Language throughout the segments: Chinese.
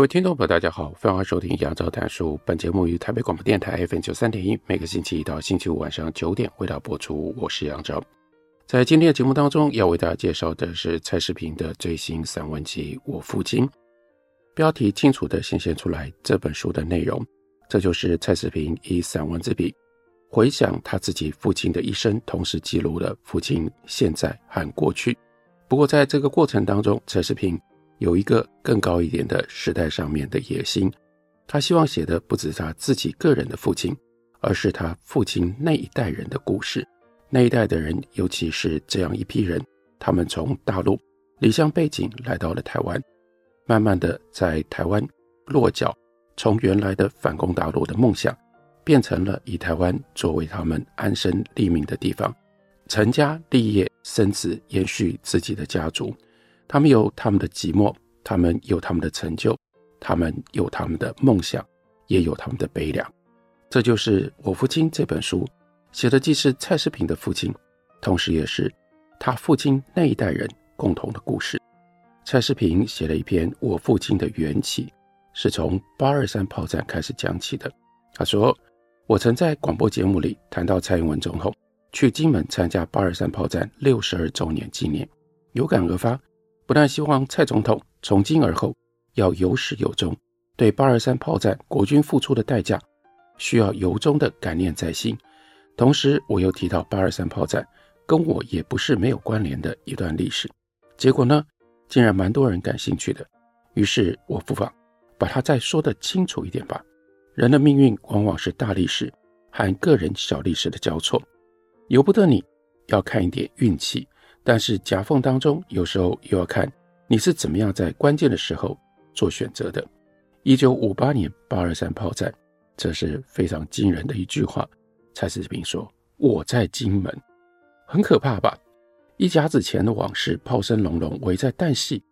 各位听众朋友，大家好，欢迎收听杨照谈书。本节目于台北广播电台 FM 九三点一，每个星期一到星期五晚上九点为大家播出。我是杨照。在今天的节目当中，要为大家介绍的是蔡世平的最新散文集《我父亲》。标题清楚地显现出来这本书的内容，这就是蔡世平以散文之笔回想他自己父亲的一生，同时记录了父亲现在和过去。不过，在这个过程当中，蔡世平有一个更高一点的时代上面的野心，他希望写的不只他自己个人的父亲，而是他父亲那一代人的故事。那一代的人，尤其是这样一批人，他们从大陆离乡背井来到了台湾，慢慢的在台湾落脚，从原来的反攻大陆的梦想，变成了以台湾作为他们安身立命的地方，成家立业，生子，延续自己的家族。他们有他们的寂寞，他们有他们的成就，他们有他们的梦想，也有他们的悲凉。这就是我父亲这本书写的，既是蔡世平的父亲，同时也是他父亲那一代人共同的故事。蔡世平写了一篇我父亲的缘起，是从八二三炮战开始讲起的。他说：“我曾在广播节目里谈到蔡英文总统去金门参加八二三炮战六十二周年纪念，有感而发。”不但希望蔡总统从今而后要有始有终，对八二三炮战国军付出的代价需要由衷的感念在心。同时，我又提到八二三炮战跟我也不是没有关联的一段历史。结果呢，竟然蛮多人感兴趣的。于是我不妨把它再说得清楚一点吧。人的命运往往是大历史和个人小历史的交错，由不得你要看一点运气。但是夹缝当中，有时候又要看你是怎么样在关键的时候做选择的。一九五八年八二三炮战，这是非常惊人的一句话。蔡世平说：“我在金门，很可怕吧？一甲子前的往事，炮声隆隆，危在旦夕，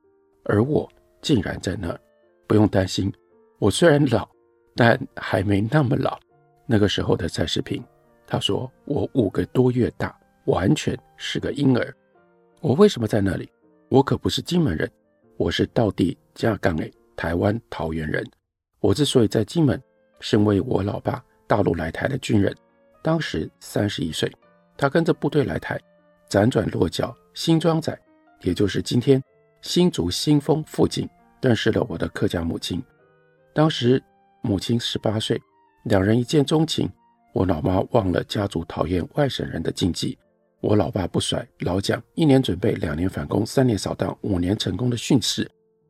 而我竟然在那。不用担心，我虽然老，但还没那么老。那个时候的蔡世平，他说我五个多月大，完全是个婴儿。”我为什么在那里？我可不是金门人，我是道地加冈诶台湾桃园人。我之所以在金门，是因为我老爸大陆来台的军人，当时三十一岁，他跟着部队来台，辗转落脚新庄仔，也就是今天新竹新丰附近，认识了我的客家母亲。当时母亲十八岁，两人一见钟情，我老妈忘了家族讨厌外省人的禁忌。我老爸不甩老蒋，一年准备，两年反攻，三年扫荡，五年成功的训示。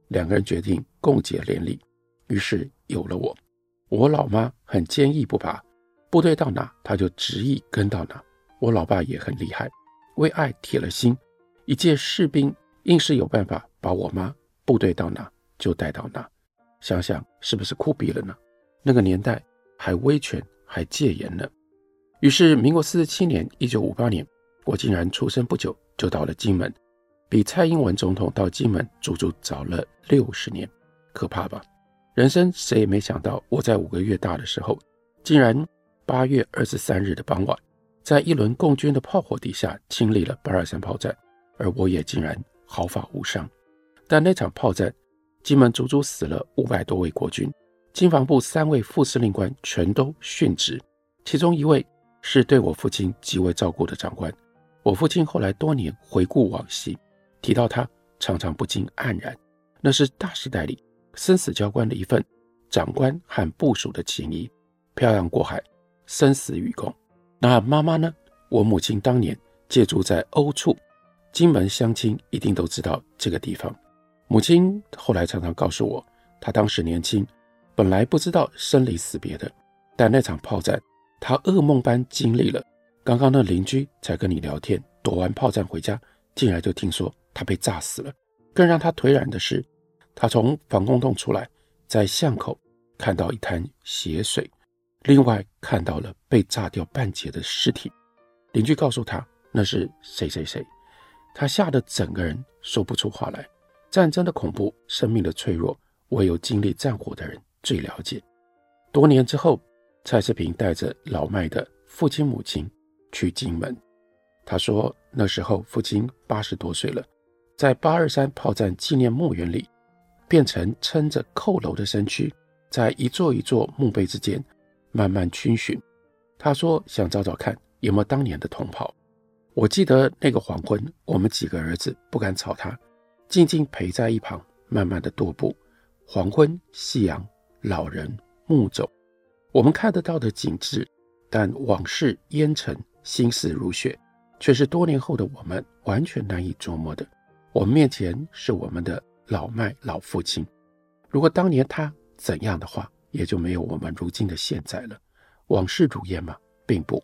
两个人决定共结连理，于是有了我。我老妈很坚毅不拔，部队到哪，她就执意跟到哪。我老爸也很厉害，为爱铁了心，一介士兵硬是有办法把我妈部队到哪就带到哪。想想是不是酷毙了呢？那个年代还威权还戒严呢。于是民国四十七年，一九五八年。我竟然出生不久就到了金门，比蔡英文总统到金门足足早了六十年，可怕吧？人生谁也没想到，我在五个月大的时候，竟然八月二十三日的傍晚，在一轮共军的炮火底下经历了八二三炮战，而我也竟然毫发无伤。但那场炮战，金门足足死了五百多位国军，经防部三位副司令官全都殉职，其中一位是对我父亲极为照顾的长官。我父亲后来多年回顾往昔，提到他常常不禁黯然，那是大时代里生死交关的一份长官和部属的情谊，漂洋过海，生死与共。那妈妈呢？我母亲当年借住在欧处，金门乡亲一定都知道这个地方。母亲后来常常告诉我，她当时年轻，本来不知道生离死别的，但那场炮战，她噩梦般经历了。刚刚那邻居才跟你聊天，躲完炮战回家，进来就听说他被炸死了。更让他颓然的是，他从防空洞出来，在巷口看到一滩血水，另外看到了被炸掉半截的尸体。邻居告诉他那是谁谁谁，他吓得整个人说不出话来。战争的恐怖，生命的脆弱，唯有经历战火的人最了解。多年之后，蔡世平带着老迈的父亲母亲去金门。他说那时候父亲八十多岁了，在八二三炮战纪念墓园里，变成撑着扣楼的身躯，在一座一座墓碑之间慢慢逡巡。他说想找找看有没有当年的同袍。我记得那个黄昏，我们几个儿子不敢吵他，静静陪在一旁，慢慢的踱步。黄昏、夕阳、老人、墓冢，我们看得到的景致，但往事烟尘，心似如雪，却是多年后的我们完全难以琢磨的。我们面前是我们的老迈老父亲，如果当年他怎样的话，也就没有我们如今的现在了。往事如烟吗？并不，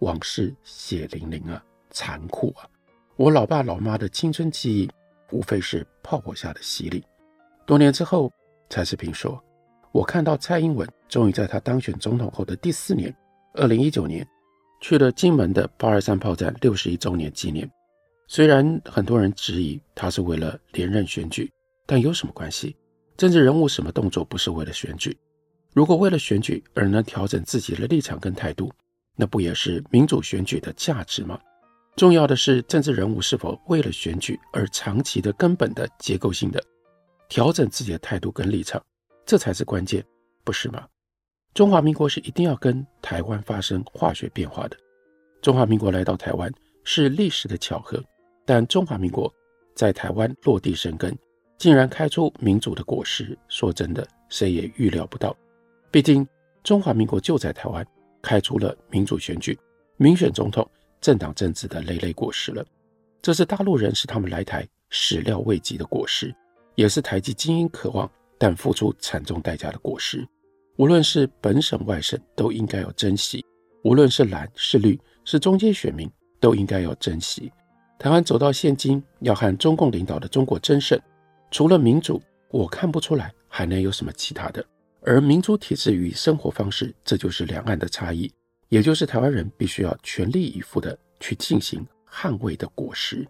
往事血淋淋啊，残酷啊！我老爸老妈的青春记忆，无非是炮火下的洗礼。多年之后。蔡世平说：“我看到蔡英文终于在他当选总统后的第四年，二零一九年，去了金门的八二三炮战六十一周年纪念。虽然很多人质疑他是为了连任选举，但有什么关系？政治人物什么动作不是为了选举？如果为了选举而能调整自己的立场跟态度，那不也是民主选举的价值吗？重要的是政治人物是否为了选举而长期的、根本的、结构性的。”调整自己的态度跟立场，这才是关键，不是吗？中华民国是一定要跟台湾发生化学变化的。中华民国来到台湾是历史的巧合，但中华民国在台湾落地生根，竟然开出民主的果实，说真的，谁也预料不到。毕竟中华民国就在台湾开出了民主选举、民选总统、政党政治的累累果实了。这是大陆人是他们来台始料未及的果实。也是台籍精英渴望但付出惨重代价的果实，无论是本省外省都应该要珍惜，无论是蓝是绿是中间选民都应该要珍惜。台湾走到现今，要和中共领导的中国争胜，除了民主，我看不出来还能有什么其他的。而民主体制与生活方式，这就是两岸的差异，也就是台湾人必须要全力以赴的去进行捍卫的果实。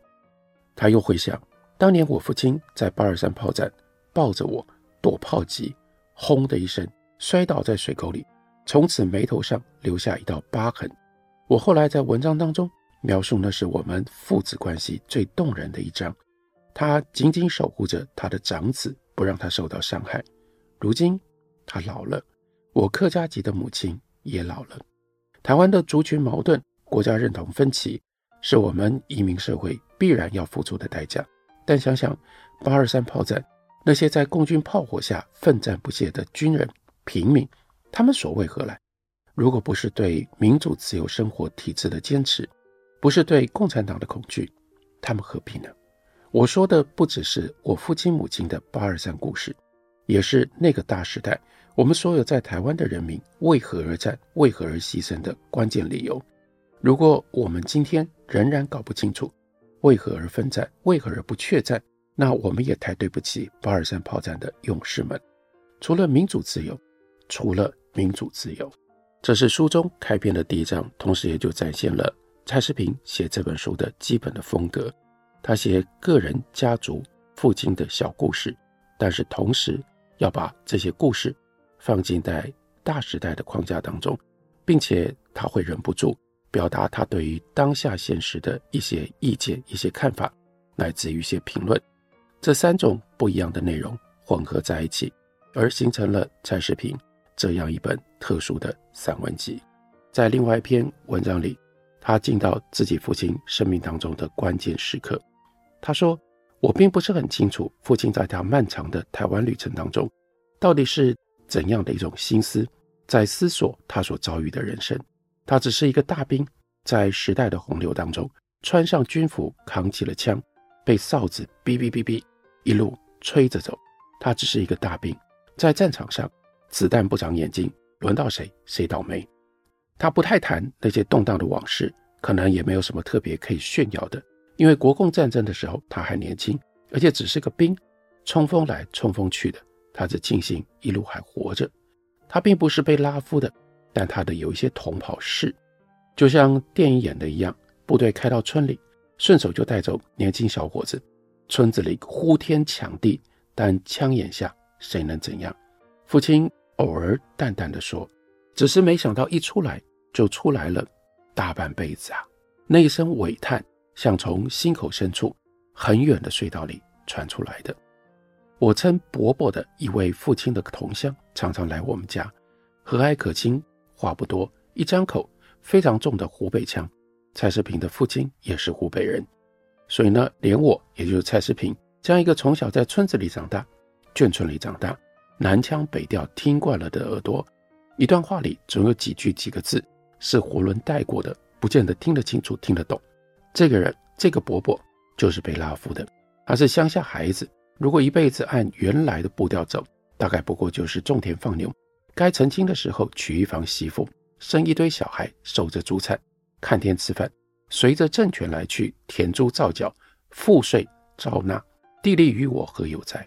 他又回想。当年我父亲在八二三炮战抱着我躲炮击，轰的一声摔倒在水沟里，从此眉头上留下一道疤痕。我后来在文章当中描述，那是我们父子关系最动人的一章。他紧紧守护着他的长子，不让他受到伤害。如今他老了，我客家籍的母亲也老了。台湾的族群矛盾、国家认同分歧，是我们移民社会必然要付出的代价。但想想八二三炮战，那些在共军炮火下奋战不懈的军人、平民，他们所为何来？如果不是对民主自由生活体制的坚持，不是对共产党的恐惧，他们何必呢？我说的不只是我父亲母亲的八二三故事，也是那个大时代我们所有在台湾的人民为何而战、为何而牺牲的关键理由。如果我们今天仍然搞不清楚，为何而奋战？为何而不怯战？那我们也太对不起八二三炮战的勇士们。除了民主自由，除了民主自由，这是书中开篇的第一章，同时也就展现了蔡世平写这本书的基本的风格。他写个人、家族、父亲的小故事，但是同时要把这些故事放进在大时代的框架当中，并且他会忍不住。表达他对于当下现实的一些意见、一些看法，乃至于一些评论，这三种不一样的内容混合在一起，而形成了蔡世平这样一本特殊的散文集。在另外一篇文章里，他进到自己父亲生命当中的关键时刻。他说：“我并不是很清楚父亲在他漫长的台湾旅程当中，到底是怎样的一种心思，在思索他所遭遇的人生。”他只是一个大兵，在时代的洪流当中，穿上军服，扛起了枪，被哨子哔哔哔哔一路吹着走。他只是一个大兵，在战场上，子弹不长眼睛，轮到谁谁倒霉。他不太谈那些动荡的往事，可能也没有什么特别可以炫耀的，因为国共战争的时候他还年轻，而且只是个兵，冲锋来冲锋去的。他只庆幸一路还活着。他并不是被拉夫的，但他的有一些同袍是，就像电影演的一样，部队开到村里，顺手就带走年轻小伙子。村子里呼天抢地，但枪眼下谁能怎样？父亲偶尔淡淡的说：“只是没想到一出来就出来了大半辈子啊！”那一声尾叹，像从心口深处很远的隧道里传出来的。我称伯伯的一位父亲的同乡，常常来我们家，和蔼可亲，话不多，一张口非常重的湖北腔。蔡世平的父亲也是湖北人。所以呢，连我，也就是蔡世平，这样一个从小在村子里长大、眷村里长大、南腔北调听惯了的耳朵，一段话里总有几句几个字是囫囵带过的，不见得听得清楚、听得懂。这个人，这个伯伯，就是被拉夫的。他是乡下孩子，如果一辈子按原来的步调走，大概不过就是种田放牛，该成亲的时候娶一房媳妇，生一堆小孩，守着祖产，看天吃饭。随着政权来去，田租照缴，赋税照纳，地利与我何有哉？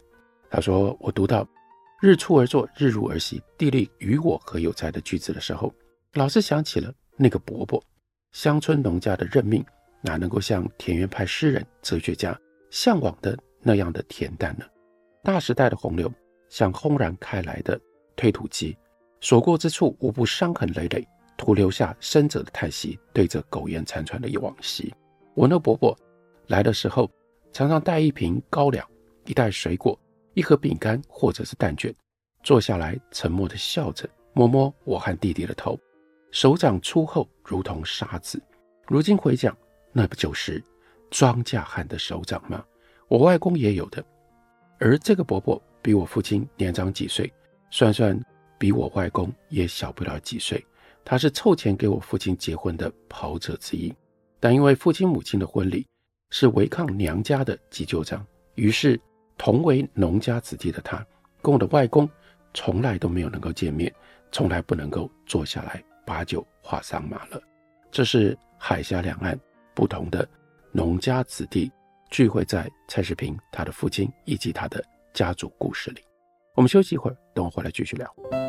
他说：“我读到‘日出而作，日入而息，地利与我何有哉’的句子的时候，老是想起了那个伯伯。乡村农家的任命，哪能够像田园派诗人、哲学家向往的那样的恬淡呢？大时代的洪流，像轰然开来的推土机，所过之处无不伤痕累累。”徒留下生者的叹息，对着苟延残喘的往昔。我那伯伯来的时候，常常带一瓶高粱、一袋水果、一盒饼干或者是蛋卷，坐下来沉默地笑着，摸摸我和弟弟的头，手掌粗厚如同沙子。如今回想，那不就是庄稼汉的手掌吗？我外公也有的，而这个伯伯比我父亲年长几岁，算算比我外公也小不了几岁。他是凑钱给我父亲结婚的跑者之一，但因为父亲母亲的婚礼是违抗娘家的急就章，于是同为农家子弟的他，跟我的外公从来都没有能够见面，从来不能够坐下来把酒话桑麻了。这是海峡两岸不同的农家子弟聚会在蔡世平他的父亲以及他的家族故事里。我们休息一会儿，等我回来继续聊。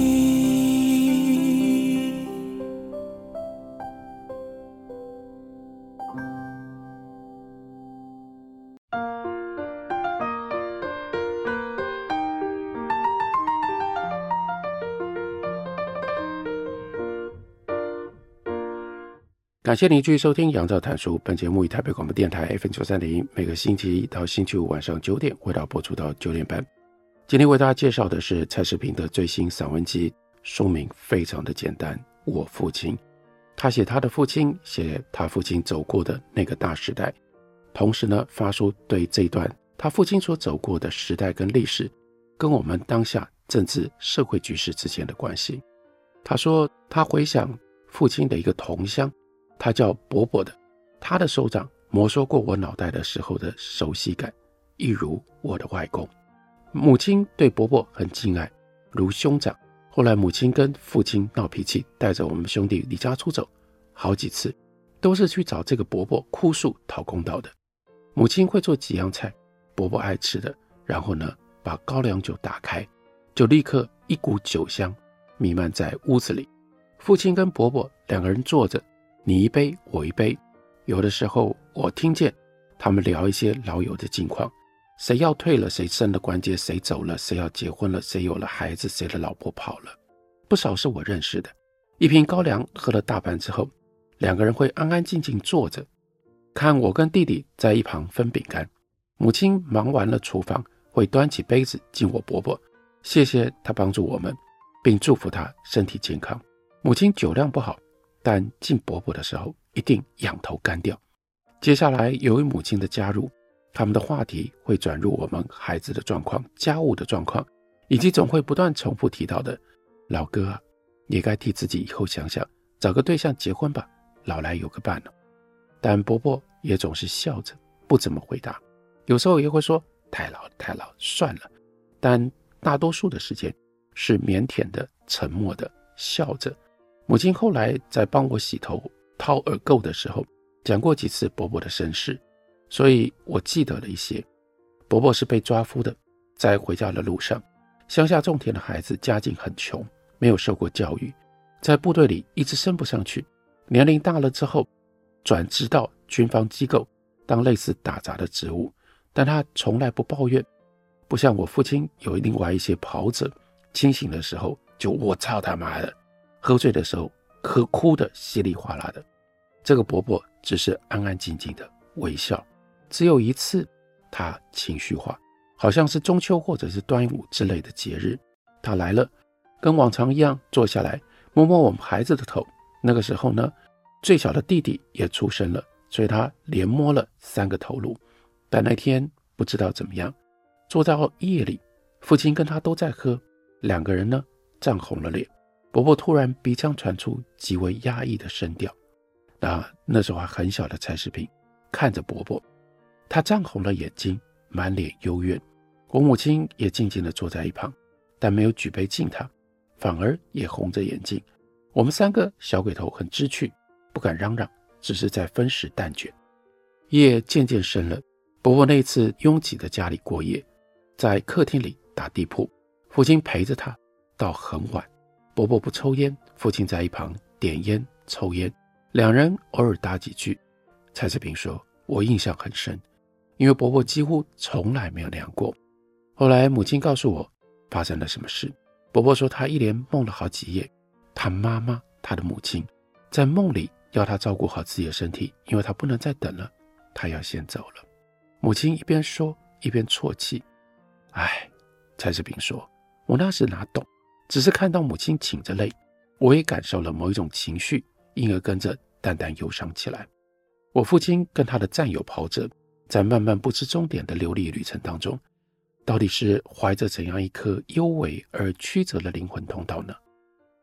感谢您继续收听《杨照谈书》。本节目以台北广播电台 FM 九三点一，每个星期一到星期五晚上九点，为大家播出到九点半。今天为大家介绍的是蔡世平的最新散文集，书名非常的简单，《我父亲》。他写他的父亲，写他父亲走过的那个大时代，同时呢，发出对这段他父亲所走过的时代跟历史，跟我们当下政治社会局势之间的关系。他说，他回想父亲的一个同乡。他叫伯伯的，他的手掌摩挲过我脑袋的时候的熟悉感，一如我的外公。母亲对伯伯很敬爱，如兄长。后来母亲跟父亲闹脾气，带着我们兄弟离家出走，好几次都是去找这个伯伯哭诉讨公道的。母亲会做几样菜，伯伯爱吃的，然后呢，把高粱酒打开，就立刻一股酒香弥漫在屋子里。父亲跟伯伯两个人坐着。你一杯我一杯，有的时候我听见他们聊一些老友的近况，谁要退了，谁升了官阶，谁走了，谁要结婚了，谁有了孩子，谁的老婆跑了，不少是我认识的。一瓶高粱喝了大半之后，两个人会安安静静坐着，看我跟弟弟在一旁分饼干。母亲忙完了厨房，会端起杯子敬我伯伯，谢谢他帮助我们，并祝福他身体健康。母亲酒量不好。但敬伯伯的时候，一定仰头干掉。接下来，由于母亲的加入，他们的话题会转入我们孩子的状况、家务的状况，以及总会不断重复提到的“老哥啊，也该替自己以后想想，找个对象结婚吧，老来有个伴了。”但伯伯也总是笑着，不怎么回答，有时候也会说：“太老，太老，算了。”但大多数的时间是腼腆的、沉默的，笑着。母亲后来在帮我洗头、掏耳垢的时候，讲过几次伯伯的身世。所以我记得了一些，伯伯是被抓夫的，在回家的路上，乡下种田的孩子家境很穷，没有受过教育，在部队里一直升不上去，年龄大了之后，转职到军方机构当类似打杂的职务，但他从来不抱怨，不像我父亲有另外一些跑者，清醒的时候就我操他妈的，喝醉的时候喝哭的稀里哗啦的，这个伯伯只是安安静静的微笑。只有一次，他情绪化，好像是中秋或者是端午之类的节日，他来了，跟往常一样坐下来，摸摸我们孩子的头。那个时候呢，最小的弟弟也出生了，所以他连摸了三个头颅。但那天不知道怎么样，坐到夜里，父亲跟他都在喝，两个人呢涨红了脸。伯伯突然鼻腔传出极为压抑的声调。那那时候还很小的蔡世平看着伯伯。他涨红了眼睛，满脸幽怨。我母亲也静静地坐在一旁，但没有举杯敬他，反而也红着眼睛。我们三个小鬼头很知趣，不敢嚷嚷，只是在分食蛋卷。夜渐渐深了，伯伯那次拥挤的家里过夜，在客厅里打地铺，父亲陪着他到很晚。伯伯不抽烟，父亲在一旁点烟抽烟，两人偶尔搭几句。蔡志平说：“我印象很深。”因为伯伯几乎从来没有那样过。后来母亲告诉我发生了什么事。伯伯说他一连梦了好几夜，他妈妈，他的母亲，在梦里要他照顾好自己的身体，因为他不能再等了，他要先走了。母亲一边说一边啜泣。唉，蔡志平说，我那时哪懂，只是看到母亲噙着泪，我也感受了某一种情绪，因而跟着淡淡忧伤起来。我父亲跟他的战友跑着。在漫漫不知终点的流离旅程当中，到底是怀着怎样一颗幽微而曲折的灵魂通道呢？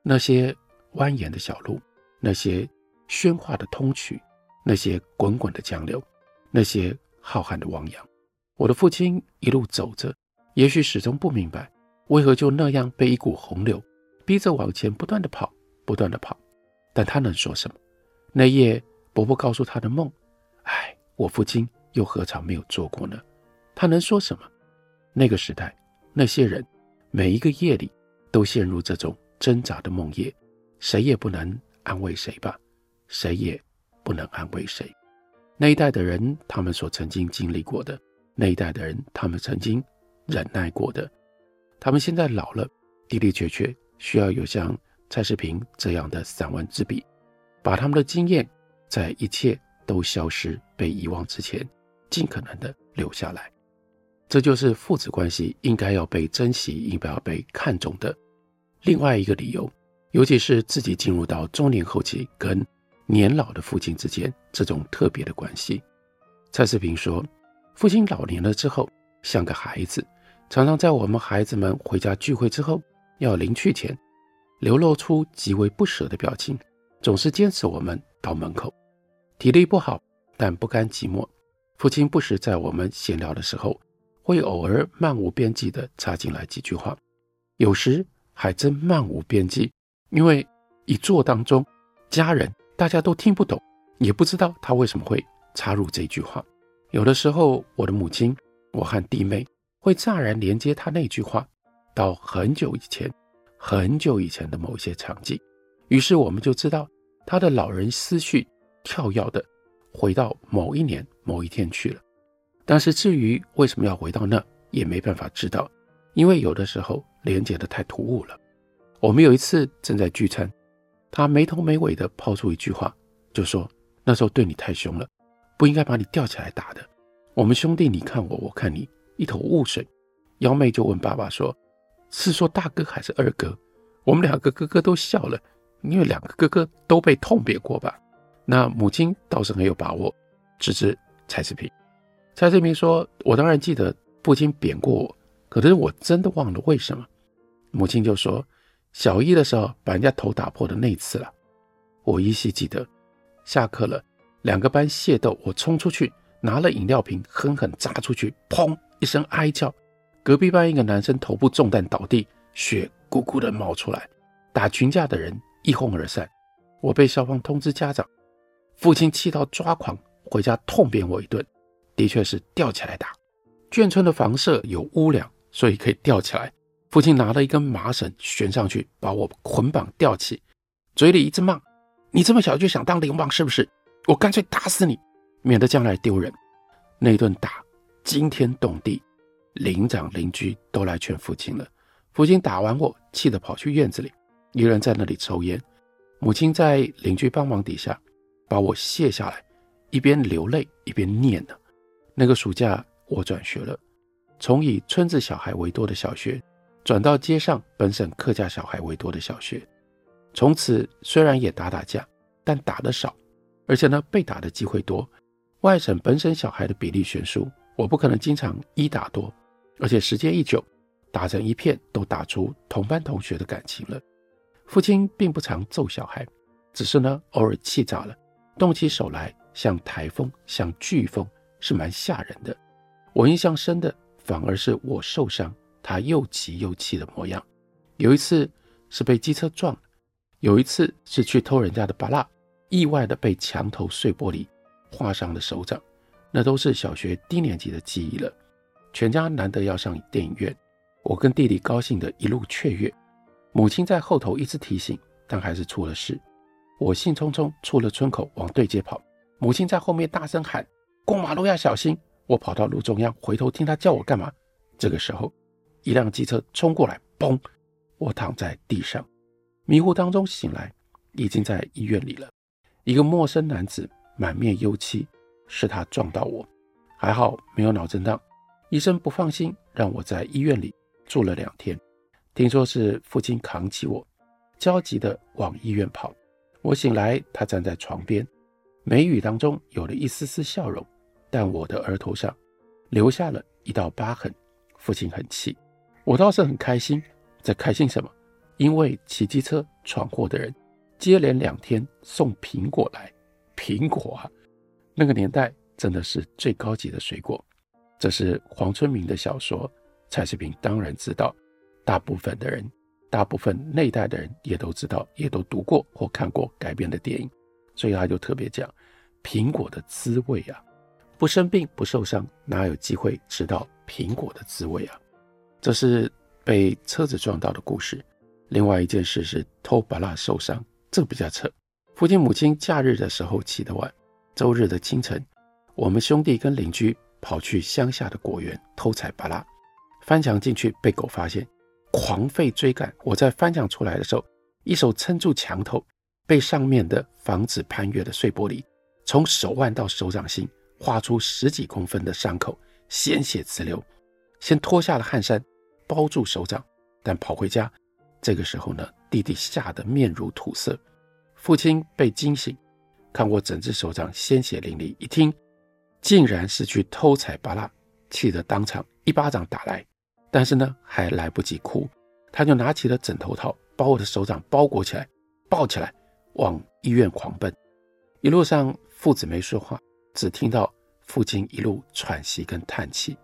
那些蜿蜒的小路，那些喧哗的通衢，那些滚滚的江流，那些浩瀚的汪洋。我的父亲一路走着，也许始终不明白，为何就那样被一股洪流逼着往前不断地跑，不断地跑。但他能说什么？那夜伯伯告诉他的梦，唉，我父亲。又何尝没有做过呢？他能说什么？那个时代，那些人，每一个夜里都陷入这种挣扎的梦夜，谁也不能安慰谁吧，谁也不能安慰谁。那一代的人，他们所曾经经历过的；那一代的人，他们曾经忍耐过的。他们现在老了，的的确确需要有像蔡世平这样的散文之笔，把他们的经验，在一切都消失、被遗忘之前。尽可能的留下来，这就是父子关系应该要被珍惜、应该要被看重的另外一个理由。尤其是自己进入到中年后期，跟年老的父亲之间这种特别的关系。蔡世平说，父亲老年了之后，像个孩子，常常在我们孩子们回家聚会之后，要临去前，流露出极为不舍的表情，总是坚持我们到门口。体力不好，但不甘寂寞。父亲不时在我们闲聊的时候，会偶尔漫无边际地插进来几句话，有时还真漫无边际，因为一座当中，家人大家都听不懂，也不知道他为什么会插入这句话。有的时候，我的母亲，我和弟妹会乍然连接他那句话到很久以前、很久以前的某一些场景，于是我们就知道他的老人思绪跳跃的。回到某一年某一天去了，但是至于为什么要回到那，也没办法知道，因为有的时候连接的太突兀了。我们有一次正在聚餐，他没头没尾的抛出一句话，就说那时候对你太凶了，不应该把你吊起来打的。我们兄弟你看我，我看你，一头雾水。幺妹就问爸爸说：“是说大哥还是二哥？”我们两个哥哥都笑了，因为两个哥哥都被痛扁过吧。那母亲倒是很有把握，直指蔡世平。蔡志平说：“我当然记得父亲扁过我，可是我真的忘了为什么。”母亲就说：“小一的时候把人家头打破的那次了。”我依稀记得，下课了，两个班械斗，我冲出去拿了饮料瓶，狠狠砸出去，砰一声哀叫，隔壁班一个男生头部中弹倒地，血咕咕的冒出来，打群架的人一哄而散。我被校方通知家长，父亲气到抓狂，回家痛扁我一顿，的确是吊起来打。眷村的房舍有屋梁，所以可以吊起来。父亲拿了一根麻绳悬上去，把我捆绑吊起，嘴里一直骂：“你这么小就想当流氓是不是？我干脆打死你，免得将来丢人。”那顿打惊天动地，邻长邻居都来劝父亲了。父亲打完我，气得跑去院子里，一个人在那里抽烟。母亲在邻居帮忙底下把我卸下来，一边流泪一边念呢。那个暑假我转学了，从以村子小孩为多的小学。转到街上本省客家小孩为多的小学，从此虽然也打打架，但打得少，而且呢被打的机会多。外省本省小孩的比例悬殊，我不可能经常一打多，而且时间一久，打成一片都打出同班同学的感情了。父亲并不常揍小孩，只是呢偶尔气炸了，动起手来像台风，像飓风，是蛮吓人的。我印象深的反而是我受伤。他又急又气的模样。有一次是被机车撞，有一次是去偷人家的芭乐，意外的被墙头碎玻璃画上了手掌。那都是小学低年级的记忆了。全家难得要上电影院，我跟弟弟高兴的一路雀跃。母亲在后头一直提醒，但还是出了事。我兴冲冲出了村口往对街跑，母亲在后面大声喊：“过马路要小心！”我跑到路中央，回头听她叫我干嘛。这个时候。一辆机车冲过来，嘣！我躺在地上，迷糊当中醒来，已经在医院里了。一个陌生男子满面忧戚，是他撞到我，还好没有脑震荡。医生不放心，让我在医院里住了两天。听说是父亲扛起我，焦急地往医院跑。我醒来，他站在床边，眉宇当中有了一丝丝笑容，但我的额头上留下了一道疤痕。父亲很气。我倒是很开心，在开心什么？因为骑机车闯祸的人接连两天送苹果来，苹果啊，那个年代真的是最高级的水果。这是黄春明的小说，蔡世平当然知道，大部分的人，大部分那代的人也都知道，也都读过或看过改编的电影，所以他就特别讲苹果的滋味啊，不生病不受伤，哪有机会吃到苹果的滋味啊？这是被车子撞到的故事。另外一件事是偷巴拉受伤，这个比较扯。父亲母亲假日的时候起得晚，周日的清晨，我们兄弟跟邻居跑去乡下的果园偷采芭拉，翻墙进去被狗发现，狂吠追赶。我在翻墙出来的时候，一手撑住墙头，被上面的防止攀越的碎玻璃从手腕到手掌心划出十几公分的伤口，鲜血直流。先脱下了汗衫，包住手掌，但跑回家。这个时候呢，弟弟吓得面如土色，父亲被惊醒，看我整只手掌鲜血淋漓，一听竟然是去偷采芭乐，气得当场一巴掌打来。但是呢，还来不及哭，他就拿起了枕头套，把我的手掌包裹起来，抱起来往医院狂奔。一路上父子没说话，只听到父亲一路喘息跟叹气。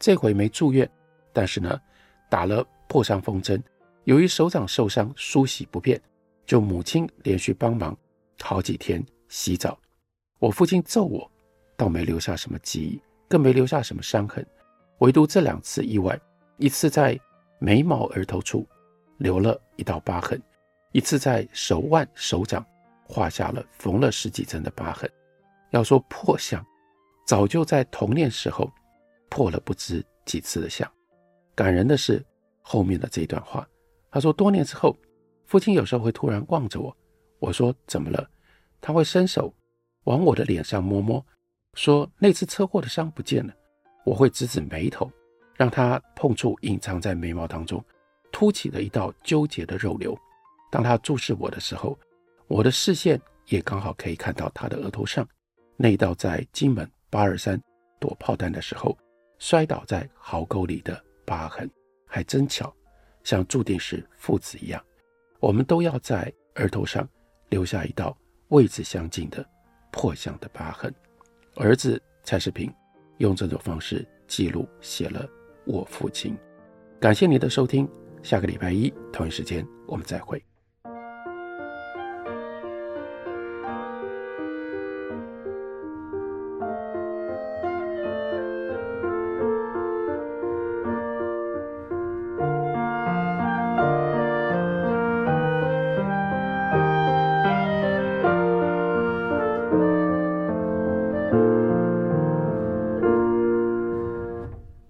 这回没住院，但是呢，打了破伤风针。由于手掌受伤，梳洗不便，就母亲连续帮忙好几天洗澡。我父亲揍我，倒没留下什么记忆，更没留下什么伤痕，唯独这两次意外：一次在眉毛额头处留了一道疤痕，一次在手腕手掌画下了缝了十几针的疤痕。要说破相，早就在童年时候。破了不知几次的相，感人的是后面的这段话。他说，多年之后，父亲有时候会突然望着我，我说怎么了？他会伸手往我的脸上摸摸，说那次车祸的伤不见了。我会指指眉头，让他碰触隐藏在眉毛当中凸起的一道纠结的肉瘤。当他注视我的时候，我的视线也刚好可以看到他的额头上那道在金门八二三。躲炮弹的时候摔倒在壕沟里的疤痕，还真巧，像注定是父子一样，我们都要在额头上留下一道位置相近的破相的疤痕。儿子蔡世平用这种方式记录写了我父亲。感谢您的收听，下个礼拜一同一时间我们再会。